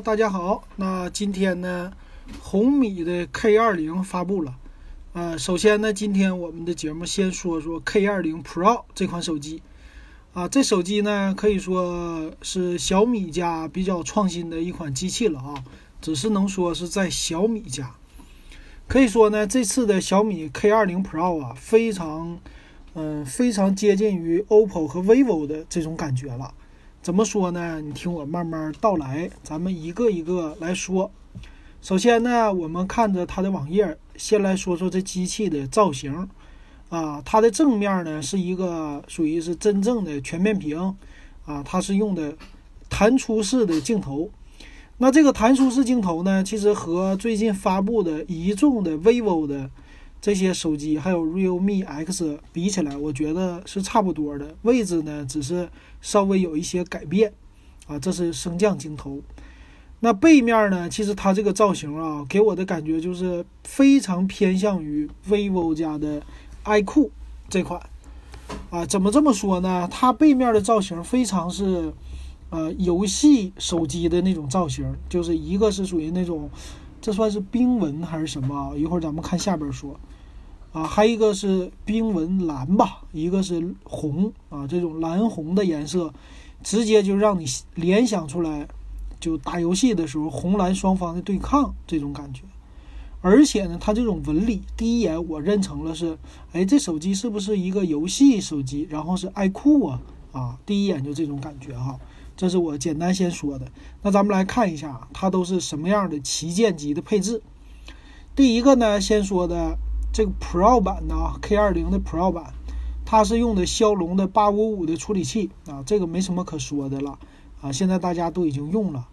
大家好，那今天呢，红米的 K 二零发布了。呃，首先呢，今天我们的节目先说说 K 二零 Pro 这款手机。啊，这手机呢可以说是小米家比较创新的一款机器了啊，只是能说是在小米家。可以说呢，这次的小米 K 二零 Pro 啊，非常，嗯，非常接近于 OPPO 和 vivo 的这种感觉了。怎么说呢？你听我慢慢道来，咱们一个一个来说。首先呢，我们看着它的网页，先来说说这机器的造型。啊，它的正面呢是一个属于是真正的全面屏，啊，它是用的弹出式的镜头。那这个弹出式镜头呢，其实和最近发布的一众的 vivo 的。这些手机还有 Realme X 比起来，我觉得是差不多的。位置呢，只是稍微有一些改变啊。这是升降镜头。那背面呢，其实它这个造型啊，给我的感觉就是非常偏向于 vivo 家的 iQOO 这款啊。怎么这么说呢？它背面的造型非常是呃游戏手机的那种造型，就是一个是属于那种。这算是冰纹还是什么？一会儿咱们看下边说。啊，还有一个是冰纹蓝吧，一个是红啊，这种蓝红的颜色，直接就让你联想出来，就打游戏的时候红蓝双方的对抗这种感觉。而且呢，它这种纹理，第一眼我认成了是，哎，这手机是不是一个游戏手机？然后是爱酷啊，啊，第一眼就这种感觉哈。这是我简单先说的，那咱们来看一下它都是什么样的旗舰级的配置。第一个呢，先说的这个 Pro 版的啊，K20 的 Pro 版，它是用的骁龙的八五五的处理器啊，这个没什么可说的了啊，现在大家都已经用了。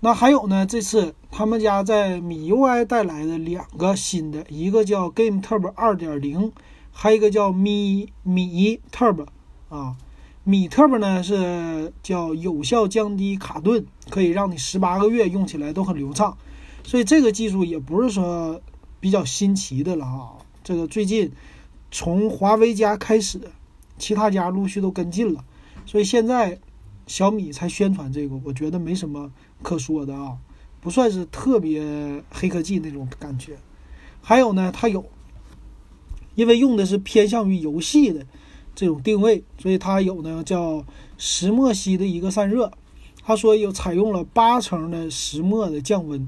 那还有呢，这次他们家在米 UI 带来的两个新的，一个叫 Game Turbo 2.0，还有一个叫米米 Turbo 啊。米特 o 呢是叫有效降低卡顿，可以让你十八个月用起来都很流畅，所以这个技术也不是说比较新奇的了啊。这个最近从华为家开始，其他家陆续都跟进了，所以现在小米才宣传这个，我觉得没什么可说的啊，不算是特别黑科技那种感觉。还有呢，它有，因为用的是偏向于游戏的。这种定位，所以它有呢叫石墨烯的一个散热，他说有采用了八层的石墨的降温，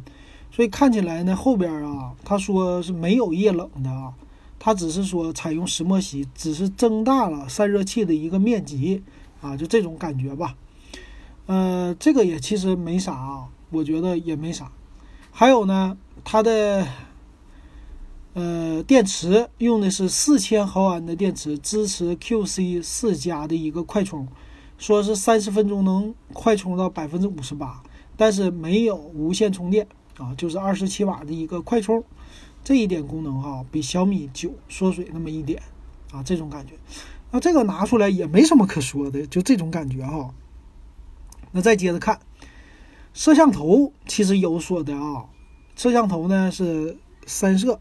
所以看起来呢后边啊，他说是没有液冷的啊，他只是说采用石墨烯，只是增大了散热器的一个面积啊，就这种感觉吧。呃，这个也其实没啥啊，我觉得也没啥。还有呢，它的。呃，电池用的是四千毫安的电池，支持 QC 四加的一个快充，说是三十分钟能快充到百分之五十八，但是没有无线充电啊，就是二十七瓦的一个快充，这一点功能哈，比小米九缩水那么一点啊，这种感觉，那这个拿出来也没什么可说的，就这种感觉哈。那再接着看，摄像头其实有说的啊，摄像头呢是三摄。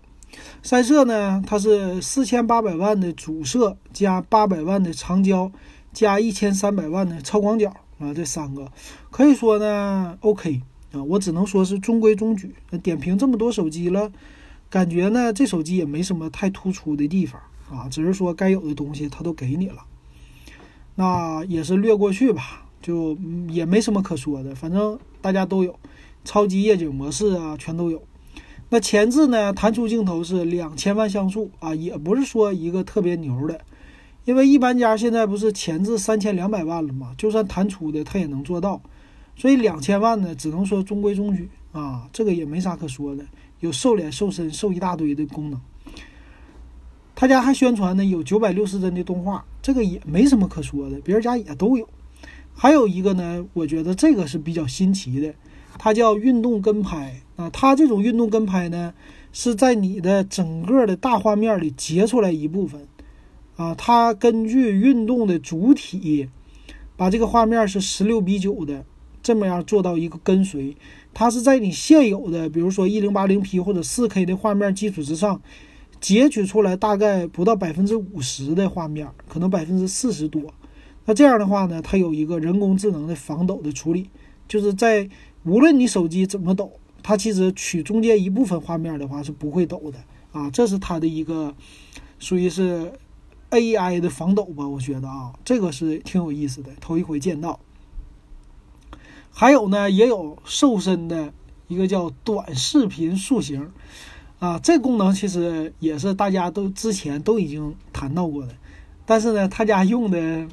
三摄呢，它是四千八百万的主摄加八百万的长焦加一千三百万的超广角啊，这三个可以说呢 OK 啊，我只能说是中规中矩。点评这么多手机了，感觉呢这手机也没什么太突出的地方啊，只是说该有的东西它都给你了，那也是略过去吧，就也没什么可说的，反正大家都有超级夜景模式啊，全都有。那前置呢？弹出镜头是两千万像素啊，也不是说一个特别牛的，因为一般家现在不是前置三千两百万了吗？就算弹出的它也能做到，所以两千万呢，只能说中规中矩啊，这个也没啥可说的。有瘦脸、瘦身、瘦一大堆的功能。他家还宣传呢，有九百六十帧的动画，这个也没什么可说的，别人家也都有。还有一个呢，我觉得这个是比较新奇的。它叫运动跟拍。啊，它这种运动跟拍呢，是在你的整个的大画面里截出来一部分，啊，它根据运动的主体，把这个画面是十六比九的这么样做到一个跟随，它是在你现有的比如说一零八零 P 或者四 K 的画面基础之上，截取出来大概不到百分之五十的画面，可能百分之四十多，那这样的话呢，它有一个人工智能的防抖的处理，就是在无论你手机怎么抖，它其实取中间一部分画面的话是不会抖的啊。这是它的一个属于是 AI 的防抖吧？我觉得啊，这个是挺有意思的，头一回见到。还有呢，也有瘦身的一个叫短视频塑形啊，这功能其实也是大家都之前都已经谈到过的。但是呢，他家用的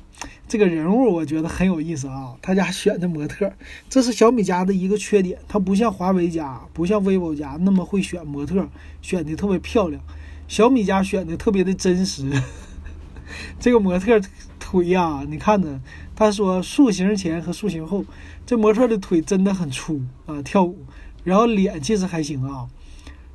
这个人物我觉得很有意思啊。他家选的模特，这是小米家的一个缺点，它不像华为家、不像 vivo 家那么会选模特，选的特别漂亮。小米家选的特别的真实。这个模特腿呀，你看着，他说塑形前和塑形后，这模特的腿真的很粗啊，跳舞。然后脸其实还行啊，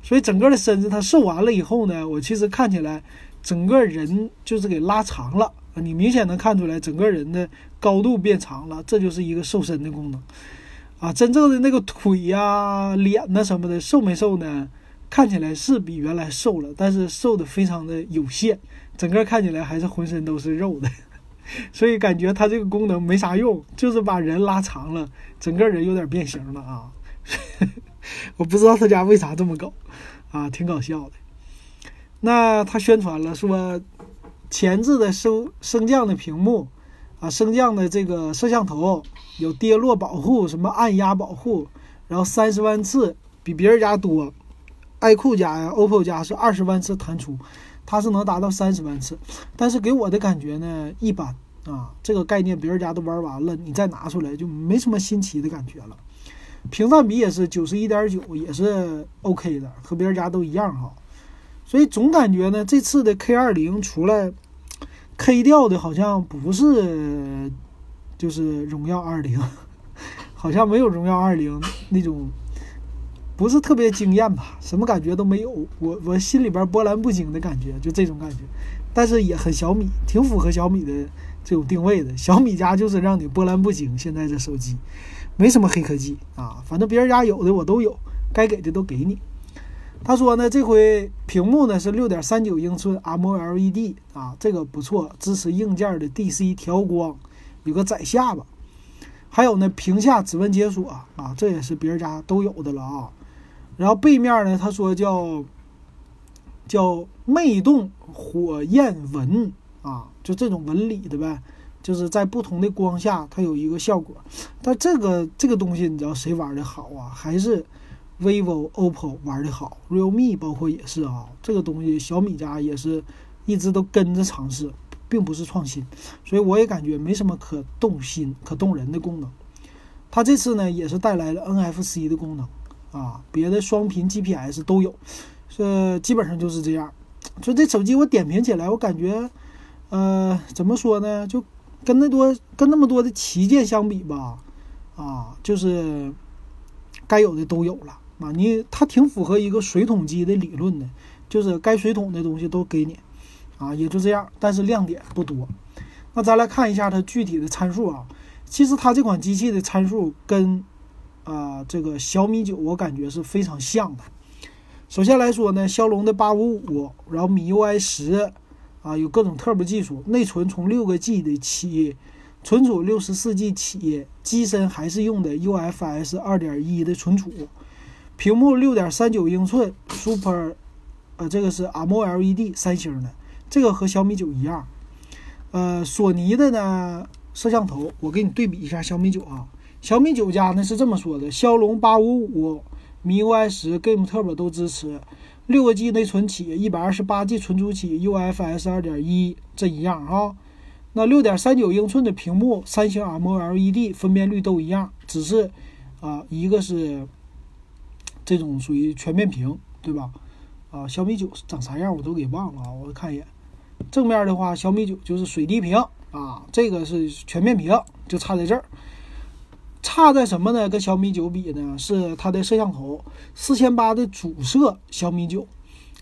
所以整个的身子他瘦完了以后呢，我其实看起来。整个人就是给拉长了你明显能看出来，整个人的高度变长了，这就是一个瘦身的功能啊！真正的那个腿呀、脸呐什么的，瘦没瘦呢？看起来是比原来瘦了，但是瘦的非常的有限，整个看起来还是浑身都是肉的，所以感觉它这个功能没啥用，就是把人拉长了，整个人有点变形了啊！我不知道他家为啥这么搞啊，挺搞笑的。那他宣传了说，前置的升升降的屏幕，啊，升降的这个摄像头有跌落保护，什么按压保护，然后三十万次比别人家多，iQOO 家呀，OPPO 家是二十万次弹出，它是能达到三十万次，但是给我的感觉呢一般啊，这个概念别人家都玩完了，你再拿出来就没什么新奇的感觉了。屏占比也是九十一点九，也是 OK 的，和别人家都一样哈。所以总感觉呢，这次的 K 二零出来，K 掉的好像不是，就是荣耀二零，好像没有荣耀二零那种，不是特别惊艳吧？什么感觉都没有，我我心里边波澜不惊的感觉，就这种感觉。但是也很小米，挺符合小米的这种定位的。小米家就是让你波澜不惊，现在这手机没什么黑科技啊，反正别人家有的我都有，该给的都给你。他说呢，这回屏幕呢是六点三九英寸 AMOLED 啊，这个不错，支持硬件的 DC 调光，有个窄下巴，还有呢屏下指纹解锁啊，这也是别人家都有的了啊。然后背面呢，他说叫叫魅动火焰纹啊，就这种纹理的呗，就是在不同的光下它有一个效果。但这个这个东西你知道谁玩的好啊？还是？vivo、OPPO 玩的好，realme 包括也是啊，这个东西小米家也是一直都跟着尝试，并不是创新，所以我也感觉没什么可动心、可动人的功能。它这次呢也是带来了 NFC 的功能啊，别的双频 GPS 都有，这基本上就是这样。就这手机我点评起来，我感觉，呃，怎么说呢？就跟那多跟那么多的旗舰相比吧，啊，就是该有的都有了。啊，你它挺符合一个水桶机的理论的，就是该水桶的东西都给你，啊，也就这样，但是亮点不多。那咱来看一下它具体的参数啊，其实它这款机器的参数跟啊这个小米九我感觉是非常像的。首先来说呢，骁龙的八五五，然后米 UI 十，啊有各种特步技术，内存从六个 G 的起，存储六十四 G 起，机身还是用的 UFS 二点一的存储。屏幕六点三九英寸，Super，呃，这个是 AMOLED，三星的，这个和小米九一样。呃，索尼的呢，摄像头，我给你对比一下小米九啊。小米九家呢是这么说的：骁龙八五五、MIUI 十、Game Turbo 都支持，六个 G 内存起，一百二十八 G 存储起，UFS 二点一，这一样啊。那六点三九英寸的屏幕，三星 AMOLED，分辨率都一样，只是啊，一个是。这种属于全面屏，对吧？啊，小米九长啥样我都给忘了啊！我看一眼，正面的话，小米九就是水滴屏啊，这个是全面屏，就差在这儿。差在什么呢？跟小米九比呢？是它的摄像头，四千八的主摄小米九，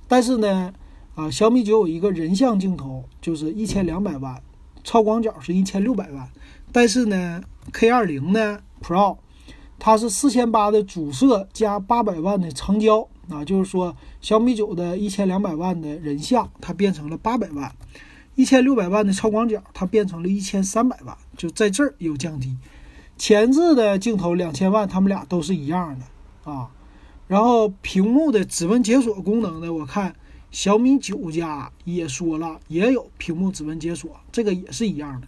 但是呢，啊，小米九有一个人像镜头，就是一千两百万，超广角是一千六百万，但是呢，K 二零呢 Pro。它是四千八的主摄加八百万的长焦啊，就是说小米九的一千两百万的人像，它变成了八百万；一千六百万的超广角，它变成了一千三百万，就在这儿有降低。前置的镜头两千万，他们俩都是一样的啊。然后屏幕的指纹解锁功能呢，我看小米九加也说了，也有屏幕指纹解锁，这个也是一样的。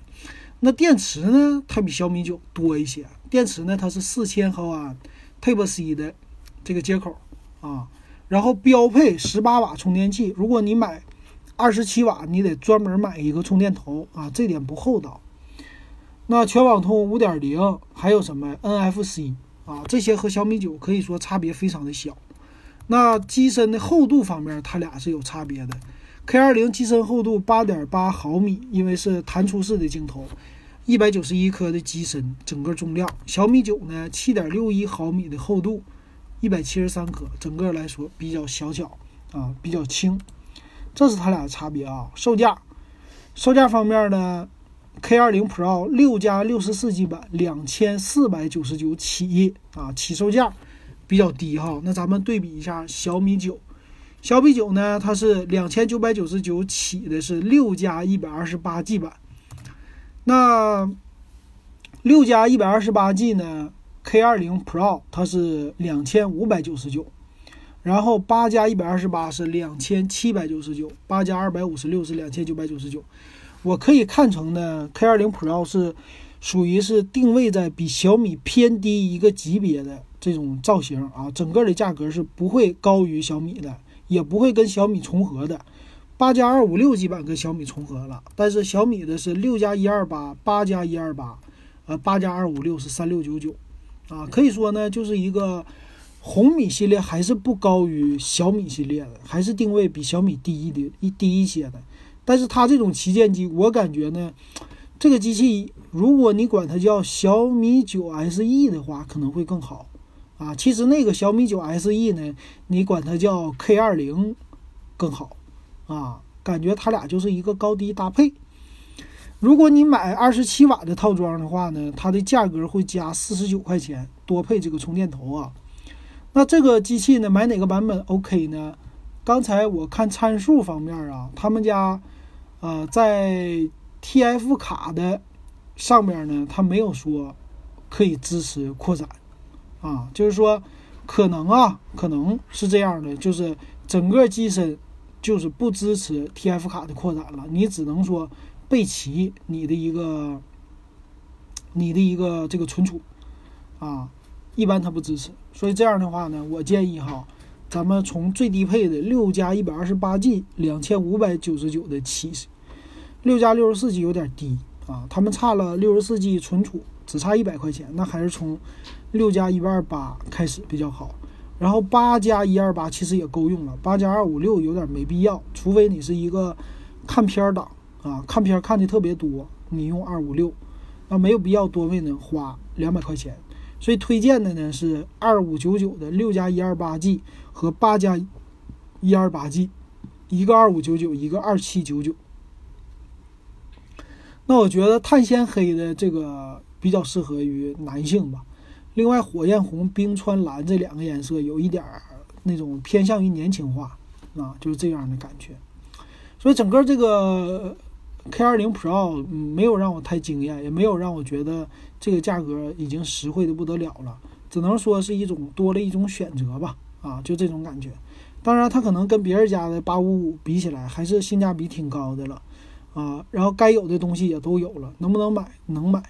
那电池呢，它比小米九多一些。电池呢，它是四千毫安 Type C 的这个接口啊，然后标配十八瓦充电器。如果你买二十七瓦，你得专门买一个充电头啊，这点不厚道。那全网通五点零还有什么 NFC 啊？这些和小米九可以说差别非常的小。那机身的厚度方面，它俩是有差别的。K 二零机身厚度八点八毫米，因为是弹出式的镜头，一百九十一克的机身，整个重量。小米九呢，七点六一毫米的厚度，一百七十三克，整个来说比较小巧啊，比较轻。这是它俩的差别啊。售价，售价方面呢？K 二零 Pro 六加六十四 G 版两千四百九十九起啊，起售价比较低哈。那咱们对比一下小米九，小米九呢，它是两千九百九十九起的是六加一百二十八 G 版。那六加一百二十八 G 呢，K 二零 Pro 它是两千五百九十九，然后八加一百二十八是两千七百九十九，八加二百五十六是两千九百九十九。我可以看成呢，K20 Pro 是属于是定位在比小米偏低一个级别的这种造型啊，整个的价格是不会高于小米的，也不会跟小米重合的。八加二五六 G 版跟小米重合了，但是小米的是六加一二八，八加一二八，呃，八加二五六是三六九九，啊，可以说呢，就是一个红米系列还是不高于小米系列的，还是定位比小米低一的一低一些的。但是它这种旗舰机，我感觉呢，这个机器如果你管它叫小米九 SE 的话，可能会更好啊。其实那个小米九 SE 呢，你管它叫 K 二零更好啊。感觉它俩就是一个高低搭配。如果你买二十七瓦的套装的话呢，它的价格会加四十九块钱，多配这个充电头啊。那这个机器呢，买哪个版本 OK 呢？刚才我看参数方面啊，他们家。呃，在 TF 卡的上面呢，它没有说可以支持扩展啊，就是说可能啊，可能是这样的，就是整个机身就是不支持 TF 卡的扩展了，你只能说备齐你的一个你的一个这个存储啊，一般它不支持，所以这样的话呢，我建议哈，咱们从最低配的六加一百二十八 G 两千五百九十九的起。六加六十四 G 有点低啊，他们差了六十四 G 存储，只差一百块钱，那还是从六加一百二十八开始比较好。然后八加一二八其实也够用了，八加二五六有点没必要，除非你是一个看片党啊，看片看的特别多，你用二五六，那没有必要多为呢花两百块钱。所以推荐的呢是二五九九的六加一二八 G 和八加一二八 G，一个二五九九，一个二七九九。那我觉得碳纤黑的这个比较适合于男性吧。另外，火焰红、冰川蓝这两个颜色有一点儿那种偏向于年轻化啊，就是这样的感觉。所以整个这个 K20 Pro 没有让我太惊艳，也没有让我觉得这个价格已经实惠的不得了了。只能说是一种多了一种选择吧，啊，就这种感觉。当然，它可能跟别人家的八五五比起来，还是性价比挺高的了。啊，然后该有的东西也都有了，能不能买？能买，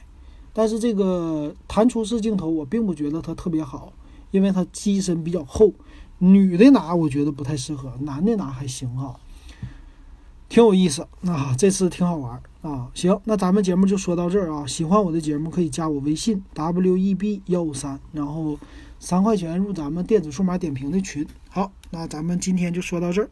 但是这个弹出式镜头我并不觉得它特别好，因为它机身比较厚，女的拿我觉得不太适合，男的拿还行哈，挺有意思啊，这次挺好玩啊。行，那咱们节目就说到这儿啊。喜欢我的节目可以加我微信 w e b 幺五三，然后三块钱入咱们电子数码点评的群。好，那咱们今天就说到这儿。